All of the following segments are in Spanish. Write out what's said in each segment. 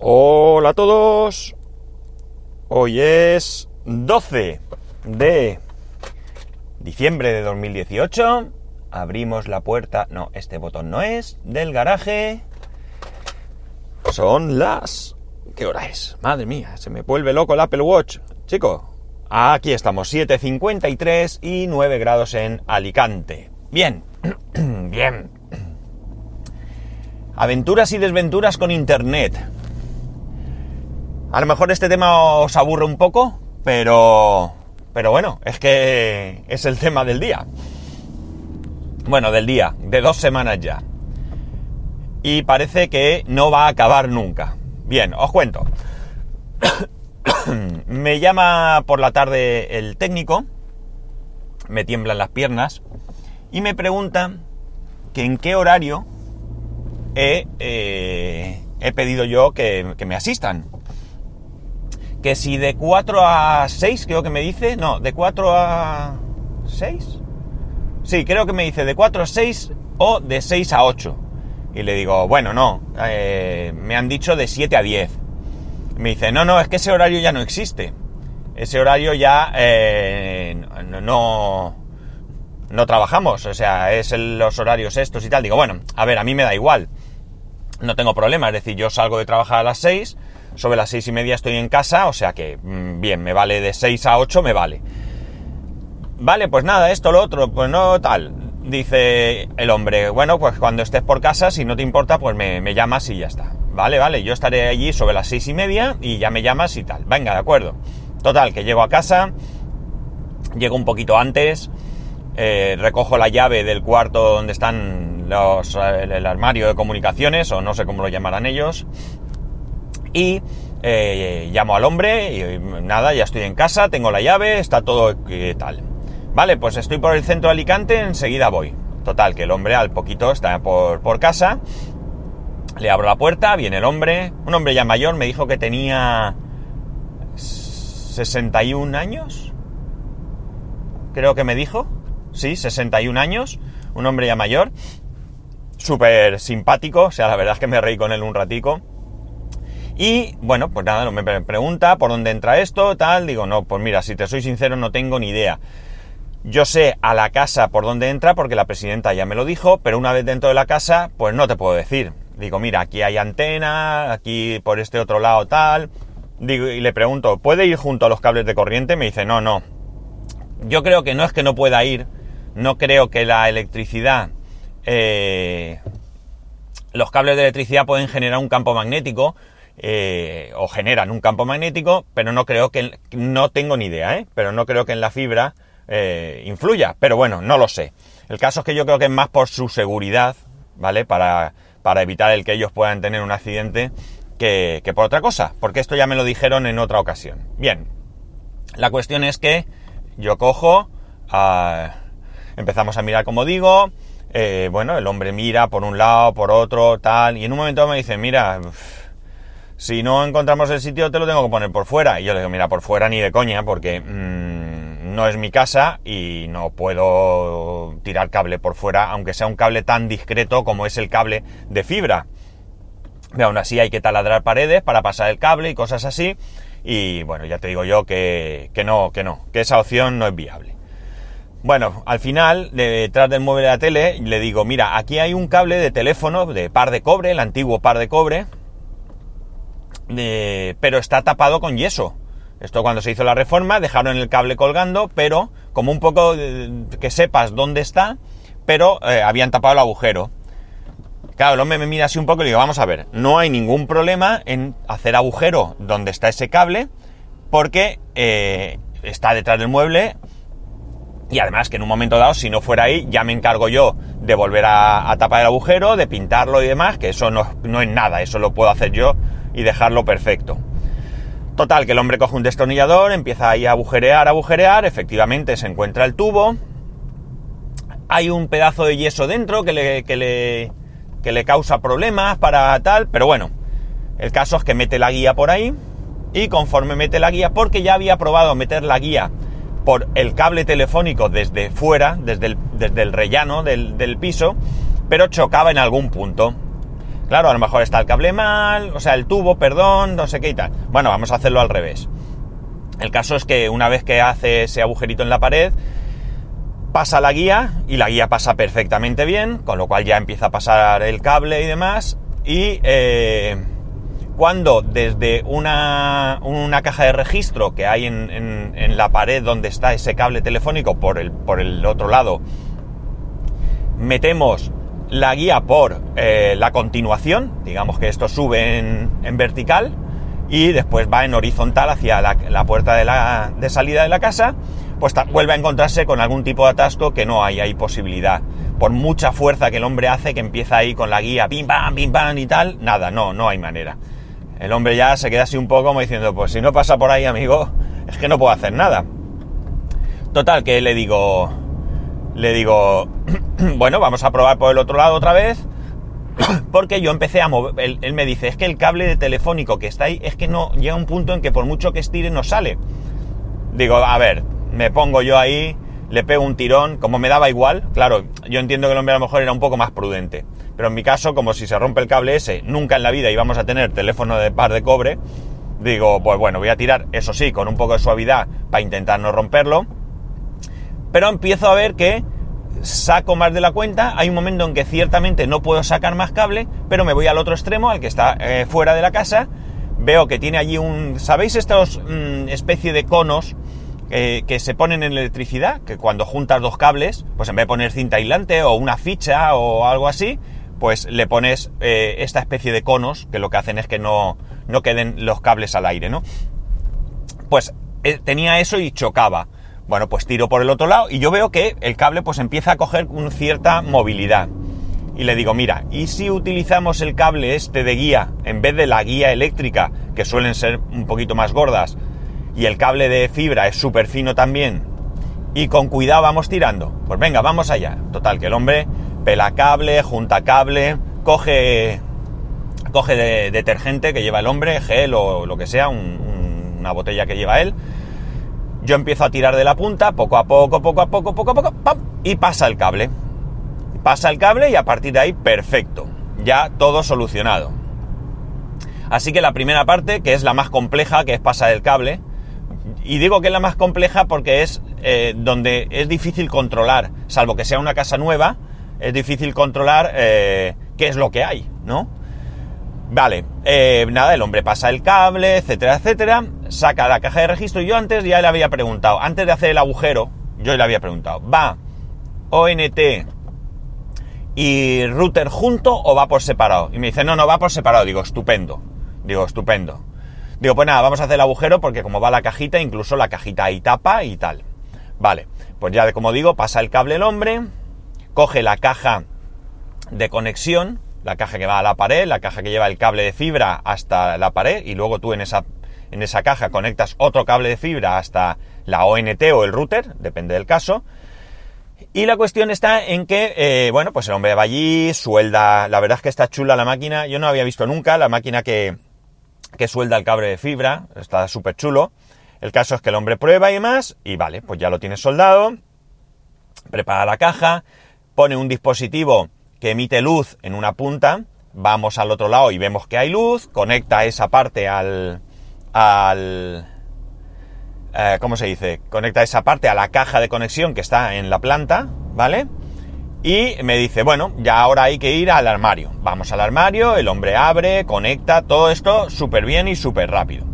Hola a todos. Hoy es 12 de diciembre de 2018. Abrimos la puerta, no, este botón no es, del garaje. Son las... ¿Qué hora es? Madre mía, se me vuelve loco el Apple Watch. Chico, aquí estamos, 7.53 y 9 grados en Alicante. Bien, bien. Aventuras y desventuras con Internet. A lo mejor este tema os aburre un poco, pero... Pero bueno, es que es el tema del día. Bueno, del día, de dos semanas ya. Y parece que no va a acabar nunca. Bien, os cuento. me llama por la tarde el técnico, me tiemblan las piernas, y me pregunta que en qué horario he, eh, pedido yo que me asistan que si de 4 a 6, creo que me dice, no, de 4 a 6. Sí, creo que me dice de 4 a 6 o de 6 a 8. Y le digo, bueno, no, eh, me han dicho de 7 a 10. Me dice, no, no, es que ese horario ya no existe. Ese horario ya eh, no, no trabajamos, o sea, es el, los horarios estos y tal. Digo, bueno, a ver, a mí me da igual. No tengo problema, es decir, yo salgo de trabajar a las 6 sobre las seis y media estoy en casa, o sea que mm, bien, me vale de 6 a 8, me vale. Vale, pues nada, esto, lo otro, pues no tal. Dice el hombre, bueno, pues cuando estés por casa, si no te importa, pues me, me llamas y ya está. Vale, vale, yo estaré allí sobre las seis y media y ya me llamas y tal. Venga, de acuerdo. Total, que llego a casa, llego un poquito antes, eh, recojo la llave del cuarto donde están los, el, el armario de comunicaciones, o no sé cómo lo llamarán ellos, y eh, llamo al hombre y nada, ya estoy en casa, tengo la llave, está todo tal. Vale, pues estoy por el centro de Alicante, enseguida voy. Total, que el hombre al poquito está por, por casa, le abro la puerta, viene el hombre, un hombre ya mayor, me dijo que tenía 61 años, creo que me dijo, sí, 61 años, un hombre ya mayor, súper simpático, o sea, la verdad es que me reí con él un ratico, y bueno, pues nada, me pregunta por dónde entra esto, tal. Digo, no, pues mira, si te soy sincero, no tengo ni idea. Yo sé a la casa por dónde entra porque la presidenta ya me lo dijo, pero una vez dentro de la casa, pues no te puedo decir. Digo, mira, aquí hay antena, aquí por este otro lado tal. Digo, y le pregunto, ¿puede ir junto a los cables de corriente? Me dice, no, no. Yo creo que no es que no pueda ir, no creo que la electricidad, eh, los cables de electricidad pueden generar un campo magnético, eh, o generan un campo magnético, pero no creo que, no tengo ni idea, ¿eh? pero no creo que en la fibra eh, influya, pero bueno, no lo sé. El caso es que yo creo que es más por su seguridad, ¿vale? Para, para evitar el que ellos puedan tener un accidente que, que por otra cosa, porque esto ya me lo dijeron en otra ocasión. Bien, la cuestión es que yo cojo, uh, empezamos a mirar como digo, eh, bueno, el hombre mira por un lado, por otro, tal, y en un momento me dice, mira, si no encontramos el sitio te lo tengo que poner por fuera. Y yo le digo, mira, por fuera ni de coña, porque mmm, no es mi casa y no puedo tirar cable por fuera, aunque sea un cable tan discreto como es el cable de fibra. Y aún así hay que taladrar paredes para pasar el cable y cosas así. Y bueno, ya te digo yo que, que no, que no, que esa opción no es viable. Bueno, al final, detrás del mueble de la tele, le digo, mira, aquí hay un cable de teléfono de par de cobre, el antiguo par de cobre, eh, pero está tapado con yeso. Esto cuando se hizo la reforma dejaron el cable colgando, pero como un poco eh, que sepas dónde está, pero eh, habían tapado el agujero. Claro, el hombre me mira así un poco y le digo, vamos a ver, no hay ningún problema en hacer agujero donde está ese cable, porque está detrás del mueble y además que en un momento dado, si no fuera ahí, ya me encargo yo de volver a, tapar el agujero, de pintarlo y demás, que eso no es nada, eso lo puedo hacer yo y dejarlo perfecto. Total, que el hombre coge un destornillador, empieza ahí a agujerear, agujerear, efectivamente se encuentra el tubo, hay un pedazo de yeso dentro que le, que le, que le causa problemas para tal, pero bueno, el caso es que mete la guía por ahí y conforme mete la guía, porque ya había probado meter la guía por el cable telefónico desde fuera, desde el, desde el rellano del, del piso, pero chocaba en algún punto. Claro, a lo mejor está el cable mal, o sea, el tubo, perdón, no sé qué y tal. Bueno, vamos a hacerlo al revés. El caso es que una vez que hace ese agujerito en la pared, pasa la guía y la guía pasa perfectamente bien, con lo cual ya empieza a pasar el cable y demás. Y eh, cuando desde una, una, caja de registro que hay en, en, la pared donde está ese cable telefónico por el, por el otro lado, metemos la guía por eh, la continuación, digamos que esto sube en, vertical y después va en horizontal hacia la, la puerta de, la, de salida de la casa, pues vuelve a encontrarse con algún tipo de atasco que no hay, hay posibilidad. Por mucha fuerza que el hombre hace, que empieza ahí con la guía, pim pam, pim pam y tal, nada, no, no hay manera. El hombre ya se queda así un poco como diciendo, pues si no pasa por ahí, amigo, es que no puedo hacer nada. Total, que le digo, le digo, bueno, vamos a probar por el otro lado otra vez, porque yo empecé a mover, él, me dice, es que el cable de telefónico que está ahí, es que no, llega un punto en que por mucho que estire no sale. Digo, a ver, me pongo yo ahí, le pego un tirón, como me daba igual, claro, yo entiendo que el hombre a lo mejor era un poco más prudente, pero en mi caso, como si se rompe el cable ese, nunca en la vida íbamos a tener teléfono de par de cobre, digo, pues bueno, voy a tirar, eso sí, con un poco de suavidad para intentar no romperlo, pero empiezo a ver que saco más de la cuenta, hay un momento en que ciertamente no puedo sacar más cable, pero me voy al otro extremo, al que está eh, fuera de la casa, veo que tiene allí un, ¿sabéis estos mmm, especie de conos eh, que se ponen en electricidad? Que cuando juntas dos cables, pues en vez de poner cinta aislante o una ficha o algo así, pues le pones eh, esta especie de conos que lo que hacen es que no, no queden los cables al aire, ¿no? Pues tenía eso y chocaba. Bueno, pues tiro por el otro lado y yo veo que el cable pues empieza a coger una cierta movilidad. Y le digo, mira, ¿y si utilizamos el cable este de guía en vez de la guía eléctrica, que suelen ser un poquito más gordas, y el cable de fibra es súper fino también, y con cuidado vamos tirando? Pues venga, vamos allá. Total, que el hombre pela cable, junta cable, coge, coge de, detergente que lleva el hombre, gel o lo que sea, un, un, una botella que lleva él, yo empiezo a tirar de la punta, poco a poco, poco a poco, poco a poco, ¡pam! y pasa el cable. Pasa el cable y a partir de ahí, perfecto. Ya todo solucionado. Así que la primera parte, que es la más compleja, que es pasar el cable, y digo que es la más compleja porque es eh, donde es difícil controlar, salvo que sea una casa nueva, es difícil controlar eh, qué es lo que hay, ¿no? Vale, eh, nada, el hombre pasa el cable, etcétera, etcétera, saca la caja de registro. Yo antes ya le había preguntado, antes de hacer el agujero, yo le había preguntado, ¿va ONT y router junto o va por separado? Y me dice, no, no, va por separado. Digo, estupendo. Digo, estupendo. Digo, pues nada, vamos a hacer el agujero porque como va la cajita, incluso la cajita ahí tapa y tal. Vale, pues ya como digo, pasa el cable el hombre, coge la caja de conexión, la caja que va a la pared, la caja que lleva el cable de fibra hasta la pared y luego tú en esa, en esa caja conectas otro cable de fibra hasta la ONT o el router, depende del caso. Y la cuestión está en que, eh, bueno, pues el hombre va allí, suelda, la verdad es que está chula la máquina, yo no había visto nunca la máquina que, que suelda el cable de fibra, está súper chulo. El caso es que el hombre prueba y más, y vale, pues ya lo tiene soldado, prepara la caja, pone un dispositivo que emite luz en una punta, vamos al otro lado y vemos que hay luz, conecta esa parte al... al eh, ¿Cómo se dice? Conecta esa parte a la caja de conexión que está en la planta, ¿vale? Y me dice, bueno, ya ahora hay que ir al armario. Vamos al armario, el hombre abre, conecta, todo esto súper bien y súper rápido.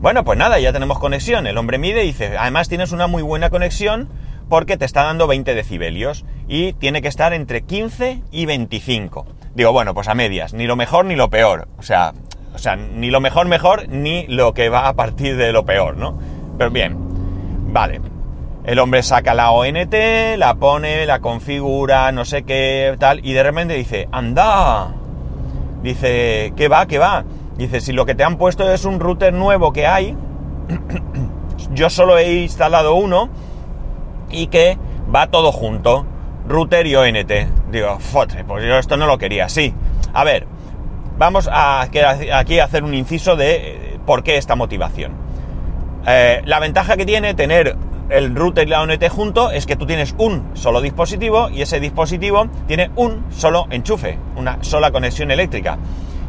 Bueno, pues nada, ya tenemos conexión. El hombre mide y dice, además tienes una muy buena conexión porque te está dando 20 decibelios y tiene que estar entre 15 y 25. Digo, bueno, pues a medias, ni lo mejor ni lo peor. O sea, o sea, ni lo mejor mejor ni lo que va a partir de lo peor, ¿no? Pero bien, vale. El hombre saca la ONT, la pone, la configura, no sé qué, tal, y de repente dice, anda. Dice, ¿qué va? ¿Qué va? Dice, si lo que te han puesto es un router nuevo que hay, yo solo he instalado uno y que va todo junto, router y ONT. Digo, fotre, pues yo esto no lo quería, sí. A ver, vamos a, aquí a hacer un inciso de eh, por qué esta motivación. Eh, la ventaja que tiene tener el router y la ONT junto es que tú tienes un solo dispositivo y ese dispositivo tiene un solo enchufe, una sola conexión eléctrica.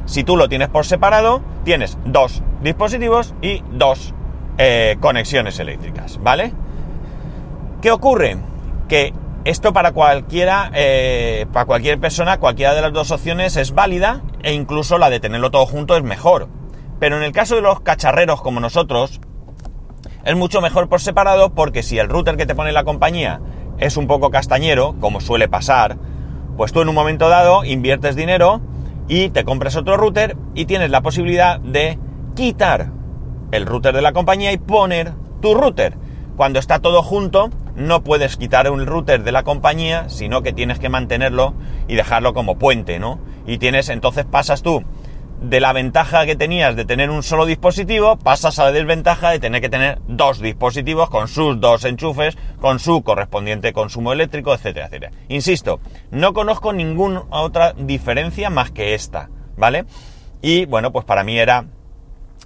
Si tú lo tienes por separado, tienes dos dispositivos y dos eh, conexiones eléctricas, ¿vale? ¿Qué ocurre? Que esto para cualquiera, eh, para cualquier persona, cualquiera de las dos opciones es válida e incluso la de tenerlo todo junto es mejor. Pero en el caso de los cacharreros como nosotros, es mucho mejor por separado porque si el router que te pone la compañía es un poco castañero, como suele pasar, pues tú en un momento dado inviertes dinero y te compras otro router y tienes la posibilidad de quitar el router de la compañía y poner tu router. Cuando está todo junto, no puedes quitar un router de la compañía, sino que tienes que mantenerlo y dejarlo como puente, ¿no? Y tienes, entonces pasas tú de la ventaja que tenías de tener un solo dispositivo, pasas a la desventaja de tener que tener dos dispositivos con sus dos enchufes, con su correspondiente consumo eléctrico, etcétera, etcétera. Insisto, no conozco ninguna otra diferencia más que esta, ¿vale? Y bueno, pues para mí era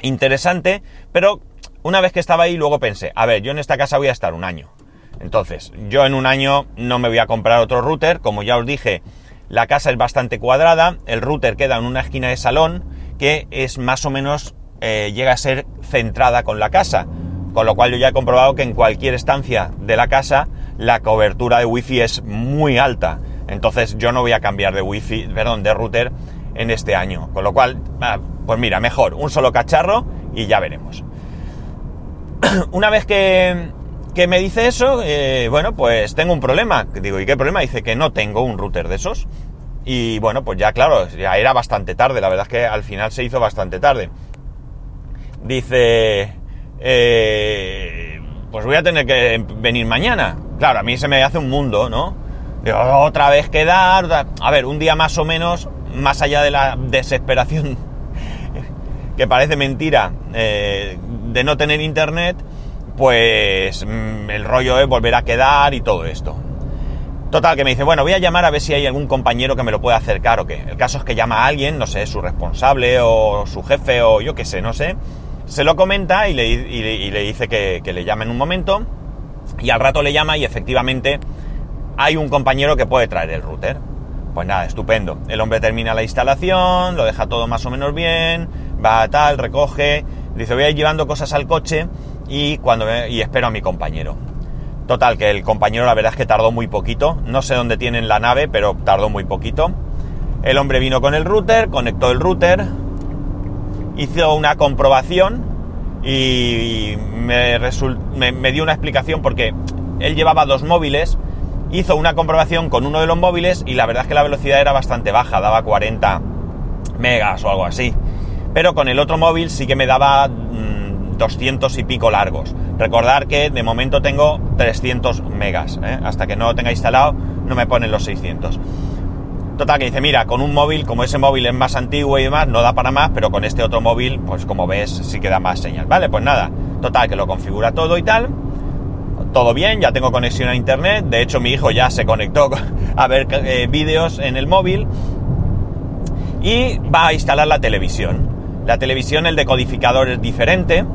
interesante, pero una vez que estaba ahí luego pensé, a ver, yo en esta casa voy a estar un año. Entonces, yo en un año no me voy a comprar otro router, como ya os dije, la casa es bastante cuadrada, el router queda en una esquina de salón que es más o menos, eh, llega a ser centrada con la casa. Con lo cual yo ya he comprobado que en cualquier estancia de la casa la cobertura de wifi es muy alta. Entonces yo no voy a cambiar de wifi, perdón, de router en este año. Con lo cual, ah, pues mira, mejor, un solo cacharro y ya veremos. Una vez que, que me dice eso, eh, bueno, pues tengo un problema. Digo, ¿y qué problema? Dice que no tengo un router de esos. Y bueno, pues ya claro, ya era bastante tarde, la verdad es que al final se hizo bastante tarde. Dice, eh, pues voy a tener que venir mañana. Claro, a mí se me hace un mundo, ¿no? Otra vez quedar, a ver, un día más o menos, más allá de la desesperación, que parece mentira, eh, de no tener internet, pues mm, el rollo es volver a quedar y todo esto. Total, que me dice, bueno, voy a llamar a ver si hay algún compañero que me lo pueda acercar o qué. El caso es que llama a alguien, no sé, su responsable o su jefe o yo qué sé, no sé. Se lo comenta y le, dice que, que, le llame en un momento. Y al rato le llama y efectivamente hay un compañero que puede traer el router. Pues nada, estupendo. El hombre termina la instalación, lo deja todo más o menos bien, va a tal, recoge, dice voy a ir llevando cosas al coche y, cuando, y espero a mi compañero. Total, que el compañero la verdad es que tardó muy poquito, no sé dónde tienen la nave, pero tardó muy poquito. El hombre vino con el router, conectó el router, hizo una comprobación y me, me, dio una explicación porque él llevaba dos móviles, hizo una comprobación con uno de los móviles y la verdad es que la velocidad era bastante baja, daba 40 megas o algo así. Pero con el otro móvil sí que me daba 200 y pico largos. Recordar que de momento tengo 300 megas, ¿eh? hasta que no lo tenga instalado no me ponen los 600. Total, que dice, mira, con un móvil, como ese móvil es más antiguo y demás, no da para más, pero con este otro móvil, pues como ves, sí que da más señal. Vale, pues nada, total, que lo configura todo y tal. Todo bien, ya tengo conexión a internet. De hecho, mi hijo ya se conectó a ver eh, vídeos en el móvil. Y va a instalar la televisión. La televisión, el decodificador es diferente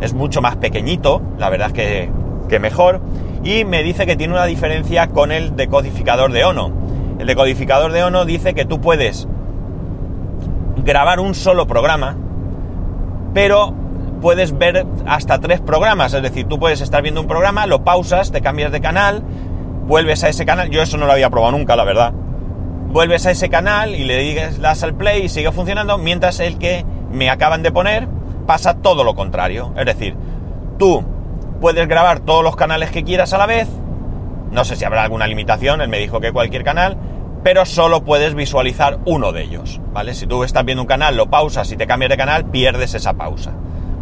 es mucho más pequeñito, la verdad es que, mejor, y me dice que tiene una diferencia con el decodificador de Ono. El decodificador de Ono dice que tú puedes grabar un solo programa, pero puedes ver hasta tres programas, es decir, tú puedes estar viendo un programa, lo pausas, te cambias de canal, vuelves a ese canal, yo eso no lo había probado nunca, la verdad. Vuelves a ese canal y le das al play y sigue funcionando, mientras el que me acaban de poner pasa todo lo contrario. Es decir, tú puedes grabar todos los canales que quieras a la vez. No sé si habrá alguna limitación, él me dijo que cualquier canal, pero solo puedes visualizar uno de ellos, ¿vale? Si tú estás viendo un canal, lo pausas y te cambias de canal, pierdes esa pausa.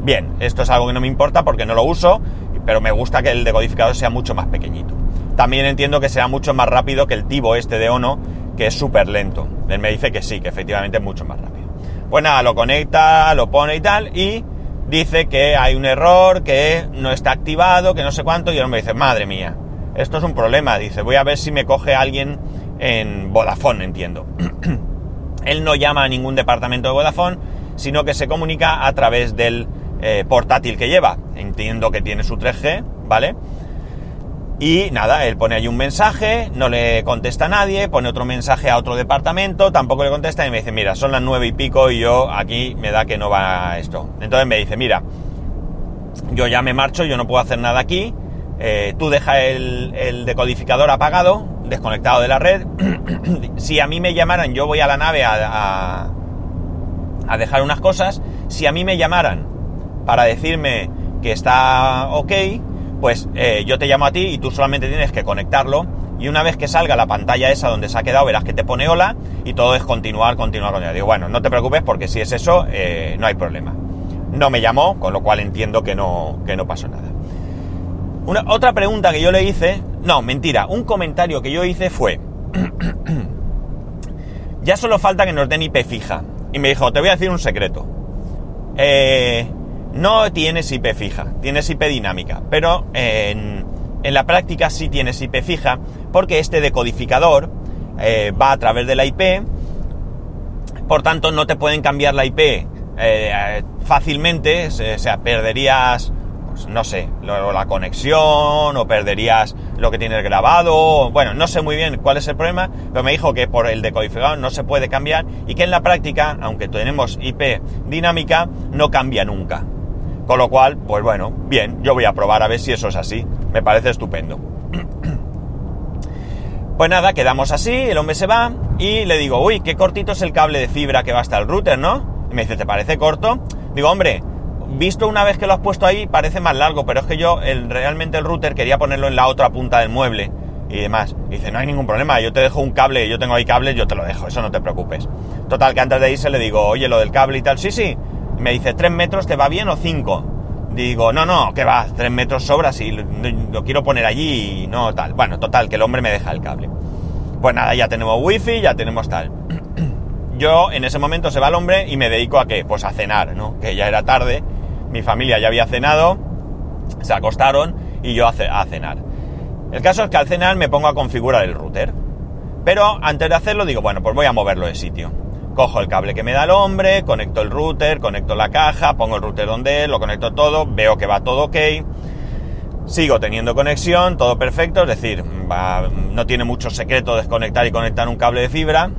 Bien, esto es algo que no me importa porque no lo uso, pero me gusta que el decodificador sea mucho más pequeñito. También entiendo que sea mucho más rápido que el Tivo este de Ono, que es súper lento. Él me dice que sí, que efectivamente es mucho más rápido. Pues nada, lo conecta, lo pone y tal, y dice que hay un error, que no está activado, que no sé cuánto, y el hombre dice, madre mía, esto es un problema, dice, voy a ver si me coge alguien en Vodafone, entiendo. Él no llama a ningún departamento de Vodafone, sino que se comunica a través del eh, portátil que lleva. Entiendo que tiene su 3G, ¿vale? Y nada, él pone ahí un mensaje, no le contesta a nadie, pone otro mensaje a otro departamento, tampoco le contesta y me dice, mira, son las nueve y pico y yo aquí me da que no va esto. Entonces me dice, mira, yo ya me marcho, yo no puedo hacer nada aquí, eh, tú deja el, decodificador apagado, desconectado de la red. si a mí me llamaran, yo voy a la nave a, a dejar unas cosas. Si a mí me llamaran para decirme que está ok, pues eh, yo te llamo a ti y tú solamente tienes que conectarlo y una vez que salga la pantalla esa donde se ha quedado verás que te pone hola y todo es continuar, continuar, continuar. Digo, bueno, no te preocupes porque si es eso, eh, no hay problema. No me llamó, con lo cual entiendo que no, que no pasó nada. Una, otra pregunta que yo le hice, no, mentira, un comentario que yo hice fue, ya solo falta que nos den IP fija. Y me dijo, te voy a decir un secreto. Eh, no tienes IP fija, tienes IP dinámica, pero en, la práctica sí tienes IP fija porque este decodificador eh, va a través de la IP, por tanto no te pueden cambiar la IP eh, fácilmente, o sea, perderías, pues, no sé, la conexión o perderías lo que tienes grabado, bueno, no sé muy bien cuál es el problema, pero me dijo que por el decodificador no se puede cambiar y que en la práctica, aunque tenemos IP dinámica, no cambia nunca. Con lo cual, pues bueno, bien, yo voy a probar a ver si eso es así. Me parece estupendo. Pues nada, quedamos así, el hombre se va y le digo, uy, qué cortito es el cable de fibra que va hasta el router, ¿no? Y me dice, ¿te parece corto? Digo, hombre, visto una vez que lo has puesto ahí, parece más largo, pero es que yo realmente el router quería ponerlo en la otra punta del mueble y demás. Y dice, no hay ningún problema, yo te dejo un cable, yo tengo ahí cables, yo te lo dejo, eso no te preocupes. Total, que antes de irse le digo, oye, lo del cable y tal, sí, sí, me dice, ¿tres metros te va bien o cinco? Digo, no, no, que va, tres metros sobras y lo, quiero poner allí y no tal. Bueno, total, que el hombre me deja el cable. Pues nada, ya tenemos wifi, ya tenemos tal. Yo en ese momento se va el hombre y me dedico a qué? Pues a cenar, ¿no? Que ya era tarde, mi familia ya había cenado, se acostaron y yo a, a cenar. El caso es que al cenar me pongo a configurar el router. Pero antes de hacerlo digo, bueno, pues voy a moverlo de sitio cojo el cable que me da el hombre, conecto el router, conecto la caja, pongo el router donde es, lo conecto todo, veo que va todo ok, sigo teniendo conexión, todo perfecto, es decir, no tiene mucho secreto desconectar y conectar un cable de fibra,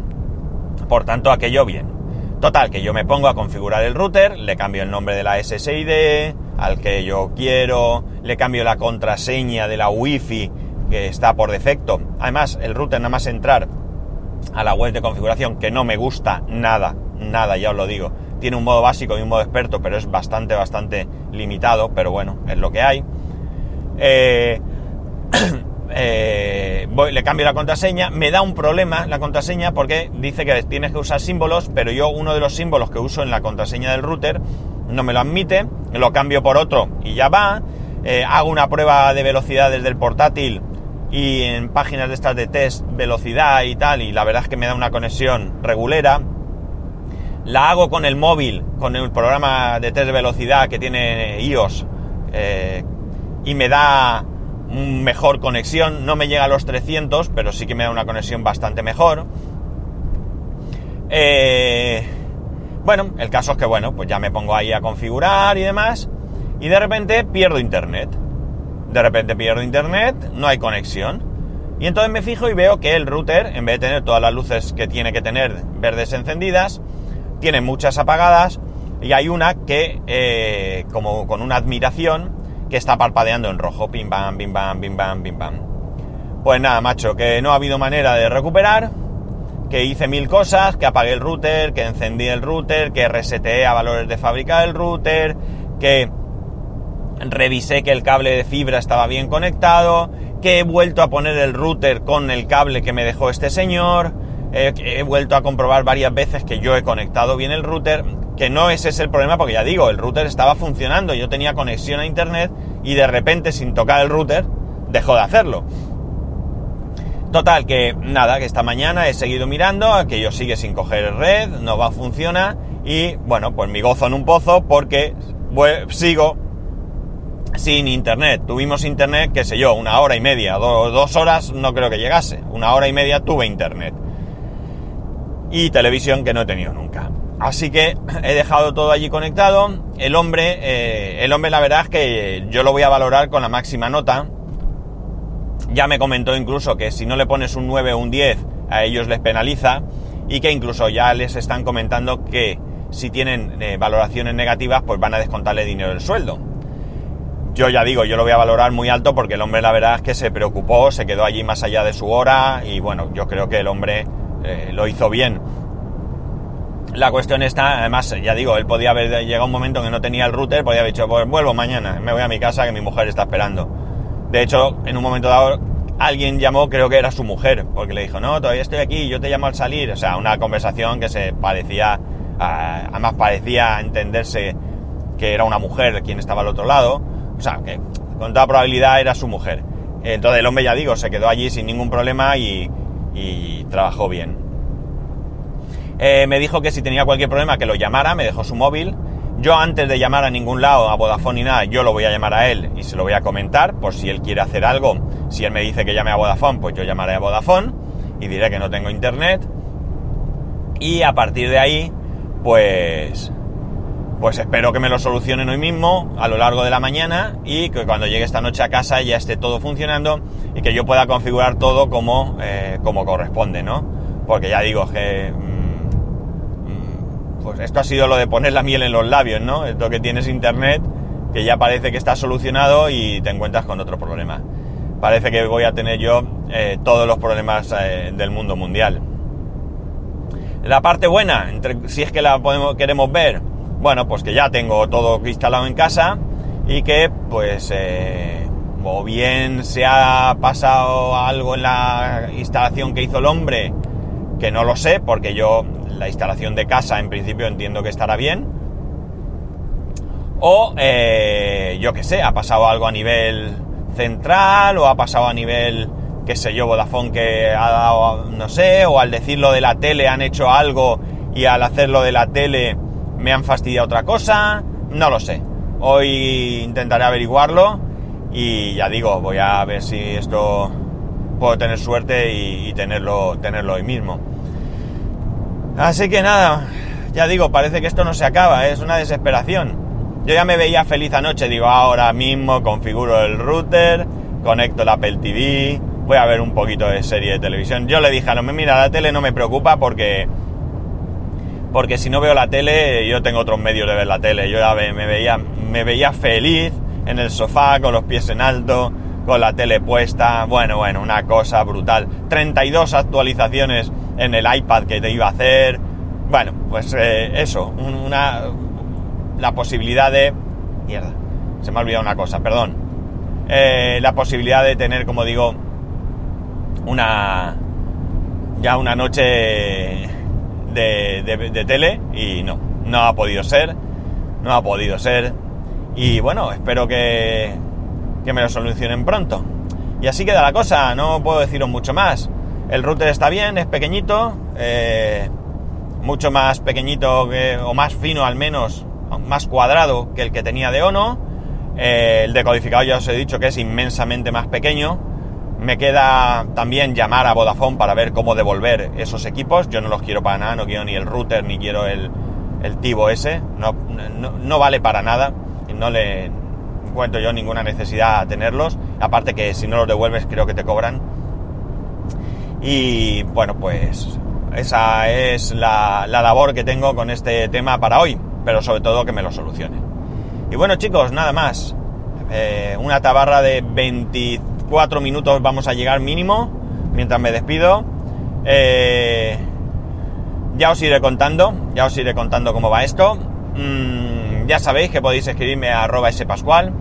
por tanto aquello bien. Total, que yo me pongo a configurar el router, le cambio el nombre de la SSID al que yo quiero, le cambio la contraseña de la wifi que está por defecto. Además, el router nada más entrar a la web de configuración que no me gusta nada, nada, ya os lo digo. Tiene un modo básico y un modo experto, pero es bastante, bastante limitado, pero bueno, es lo que hay. Eh, eh, voy, le cambio la contraseña, me da un problema la contraseña porque dice que tienes que usar símbolos, pero yo uno de los símbolos que uso en la contraseña del router no me lo admite, lo cambio por otro y ya va. Eh, hago una prueba de velocidad desde el portátil y en páginas de estas de test velocidad y tal, y la verdad es que me da una conexión regulera. La hago con el móvil, con el programa de test de velocidad que tiene iOS, eh, y me da mejor conexión. No me llega a los 300, pero sí que me da una conexión bastante mejor. Eh, bueno, el caso es que, bueno, pues ya me pongo ahí a configurar y demás, y de repente pierdo internet de repente pierdo internet, no hay conexión. Y entonces me fijo y veo que el router, en vez de tener todas las luces que tiene que tener verdes encendidas, tiene muchas apagadas y hay una que, eh, como con una admiración, que está parpadeando en rojo, pim bam, bim bam, bim bam, bim bam. Pues nada, macho, que no ha habido manera de recuperar, que hice mil cosas, que apagué el router, que encendí el router, que reseteé a valores de fábrica el router, que revisé que el cable de fibra estaba bien conectado, que he vuelto a poner el router con el cable que me dejó este señor, eh, he vuelto a comprobar varias veces que yo he conectado bien el router, que no ese es el problema porque ya digo, el router estaba funcionando, yo tenía conexión a internet y de repente sin tocar el router dejó de hacerlo. Total, que nada, que esta mañana he seguido mirando, aquello sigue sin coger red, no va a funcionar y bueno, pues mi gozo en un pozo porque sigo sin internet. Tuvimos internet, qué sé yo, una hora y media, dos horas no creo que llegase. Una hora y media tuve internet. Y televisión que no he tenido nunca. Así que he dejado todo allí conectado. El hombre, eh, el hombre la verdad es que yo lo voy a valorar con la máxima nota. Ya me comentó incluso que si no le pones un 9 o un 10, a ellos les penaliza y que incluso ya les están comentando que si tienen eh, valoraciones negativas, pues van a descontarle dinero del sueldo. Yo ya digo, yo lo voy a valorar muy alto porque el hombre la verdad es que se preocupó, se quedó allí más allá de su hora y bueno, yo creo que el hombre eh, lo hizo bien. La cuestión está, además, ya digo, él podía haber llegado un momento en que no tenía el router, podía haber dicho, pues vuelvo mañana, me voy a mi casa que mi mujer está esperando. De hecho, en un momento dado, alguien llamó, creo que era su mujer, porque le dijo, no, todavía estoy aquí, yo te llamo al salir. O sea, una conversación que se parecía, además parecía entenderse que era una mujer quien estaba al otro lado. O sea, que con toda probabilidad era su mujer. Entonces el hombre, ya digo, se quedó allí sin ningún problema y, trabajó bien. Eh, me dijo que si tenía cualquier problema que lo llamara, me dejó su móvil. Yo antes de llamar a ningún lado, a Vodafone ni nada, yo lo voy a llamar a él y se lo voy a comentar por si él quiere hacer algo. Si él me dice que llame a Vodafone, pues yo llamaré a Vodafone y diré que no tengo internet. Y a partir de ahí, pues pues espero que me lo solucionen hoy mismo, a lo largo de la mañana, y que cuando llegue esta noche a casa ya esté todo funcionando y que yo pueda configurar todo como, eh, como corresponde, ¿no? Porque ya digo que... Mm, mm, pues esto ha sido lo de poner la miel en los labios, ¿no? Esto que tienes internet, que ya parece que está solucionado y te encuentras con otro problema. Parece que voy a tener yo eh, todos los problemas eh, del mundo mundial. La parte buena, si es que la podemos, queremos ver, bueno, pues que ya tengo todo instalado en casa y que pues eh, o bien se ha pasado algo en la instalación que hizo el hombre, que no lo sé, porque yo la instalación de casa en principio entiendo que estará bien, o eh, yo que sé, ha pasado algo a nivel central o ha pasado a nivel, qué sé yo, Vodafone que ha dado, no sé, o al decirlo de la tele han hecho algo y al hacerlo de la tele me han fastidiado otra cosa, no lo sé. Hoy intentaré averiguarlo y ya digo, voy a ver si esto puedo tener suerte y, tenerlo, tenerlo hoy mismo. Así que nada, ya digo, parece que esto no se acaba, es una desesperación. Yo ya me veía feliz anoche, digo, ahora mismo configuro el router, conecto el Apple TV, voy a ver un poquito de serie de televisión. Yo le dije no me mira, la tele no me preocupa porque porque si no veo la tele, yo tengo otros medios de ver la tele. Yo ya me veía, me veía feliz en el sofá, con los pies en alto, con la tele puesta. Bueno, bueno, una cosa brutal. 32 actualizaciones en el iPad que te iba a hacer. Bueno, pues eh, eso, una, la posibilidad de... Mierda, se me ha olvidado una cosa, perdón. Eh, la posibilidad de tener, como digo, una... ya una noche de, tele y no, no ha podido ser, no ha podido ser. Y bueno, espero que, que me lo solucionen pronto. Y así queda la cosa, no puedo deciros mucho más. El router está bien, es pequeñito, eh, mucho más pequeñito que, o más fino al menos, más cuadrado que el que tenía de Ono. Eh, el decodificado ya os he dicho que es inmensamente más pequeño. Me queda también llamar a Vodafone para ver cómo devolver esos equipos. Yo no los quiero para nada, no quiero ni el router ni quiero el, el Tivo ese. No, no, vale para nada. No le encuentro yo ninguna necesidad a tenerlos. Aparte que si no los devuelves creo que te cobran. Y bueno, pues esa es la, la labor que tengo con este tema para hoy. Pero sobre todo que me lo solucionen. Y bueno chicos, nada más. Eh, una tabarra de 25 cuatro minutos vamos a llegar mínimo, mientras me despido. Eh, ya os iré contando, ya os iré contando cómo va esto. Mm, ya sabéis que podéis escribirme a arroba spascual,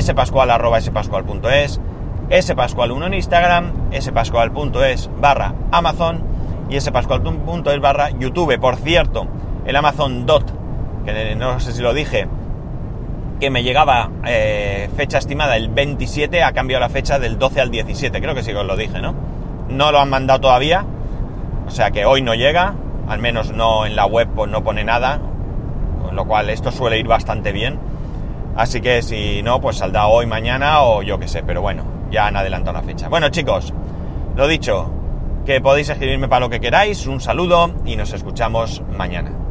spascual arroba spascual.es, spascual1 en Instagram, spascual.es barra Amazon y spascual.es barra YouTube. Por cierto, el Amazon Dot, que no sé si lo dije, que me llegaba eh, fecha estimada el 27, ha cambiado la fecha del 12 al 17, creo que sí que os lo dije, ¿no? No lo han mandado todavía, o sea que hoy no llega, al menos no en la web pues no pone nada, con lo cual esto suele ir bastante bien. Así que si no, pues saldrá hoy, mañana o yo qué sé, pero bueno, ya han adelantado la fecha. Bueno chicos, lo dicho, que podéis escribirme para lo que queráis, un saludo y nos escuchamos mañana.